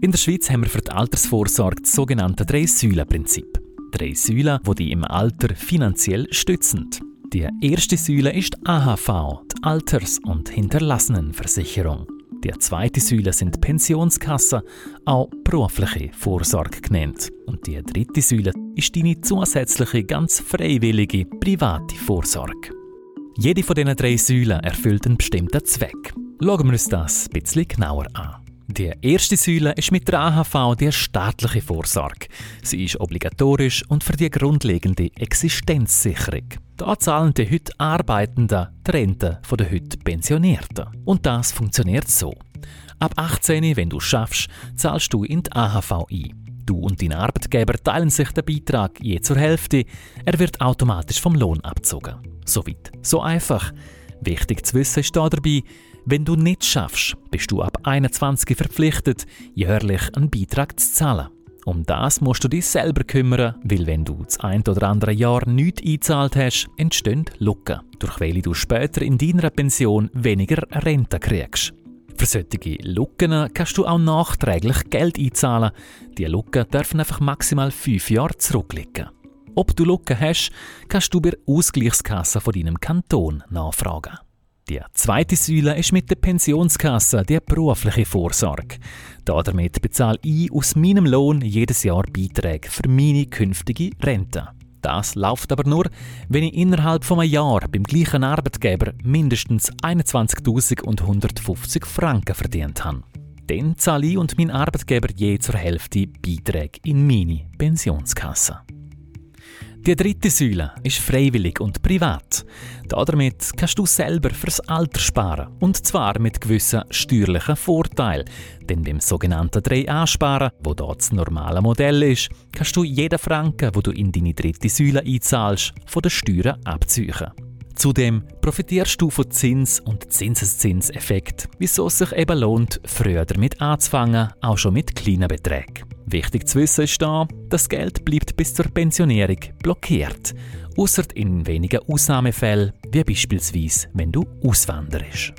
In der Schweiz haben wir für die Altersvorsorge das sogenannte Drei-Säulen-Prinzip. Drei Säulen, die dich im Alter finanziell stützen. Die erste Säule ist AHV, die Alters- und Hinterlassenenversicherung. Die zweite Säule sind Pensionskassen, auch berufliche Vorsorge genannt. Und die dritte Säule ist deine zusätzliche, ganz freiwillige private Vorsorge. Jede von diesen drei Säulen erfüllt einen bestimmten Zweck. Schauen wir uns das ein bisschen genauer an. Die erste Säule ist mit der AHV die staatliche Vorsorge. Sie ist obligatorisch und für die grundlegende Existenzsicherung. Da zahlen die heute Arbeitenden die Rente der heute Pensionierten. Und das funktioniert so. Ab 18, wenn du schaffst, zahlst du in die AHV ein. Du und dein Arbeitgeber teilen sich den Beitrag je zur Hälfte. Er wird automatisch vom Lohn abgezogen. So weit, so einfach. Wichtig zu wissen ist dabei, wenn du nicht schaffst, bist du ab 21 verpflichtet, jährlich einen Beitrag zu zahlen. Um das musst du dich selber kümmern, weil wenn du das ein oder andere Jahr nichts eingezahlt hast, entstehen Lücken, durch welche du später in deiner Pension weniger Rente kriegst. Für solche Lücken kannst du auch nachträglich Geld einzahlen. Die Lücken dürfen einfach maximal fünf Jahre zurückliegen. Ob du Lücken hast, kannst du bei der Ausgleichskasse von deinem Kanton nachfragen. Die zweite Säule ist mit der Pensionskasse die berufliche Vorsorge. Damit bezahle ich aus meinem Lohn jedes Jahr Beiträge für meine künftige Rente. Das läuft aber nur, wenn ich innerhalb von einem Jahr beim gleichen Arbeitgeber mindestens 21.150 Franken verdient habe. Dann zahle ich und mein Arbeitgeber je zur Hälfte Beiträge in meine Pensionskasse. Die dritte Säule ist freiwillig und privat. Damit kannst du selber fürs Alter sparen. Und zwar mit gewissen steuerlichen Vorteilen. Denn beim sogenannten 3A-Sparen, wo dort das normale Modell ist, kannst du jeden Franken, wo du in deine dritte Säule einzahlst, von den Steuern abziehen. Zudem profitierst du von Zins- und Zinseszinseffekt, wieso es sich eben lohnt, früher damit anzufangen, auch schon mit kleinen Beträgen. Wichtig zu wissen ist da, das Geld bleibt bis zur Pensionierung blockiert, außer in wenigen Ausnahmefällen, wie beispielsweise wenn du auswanderst.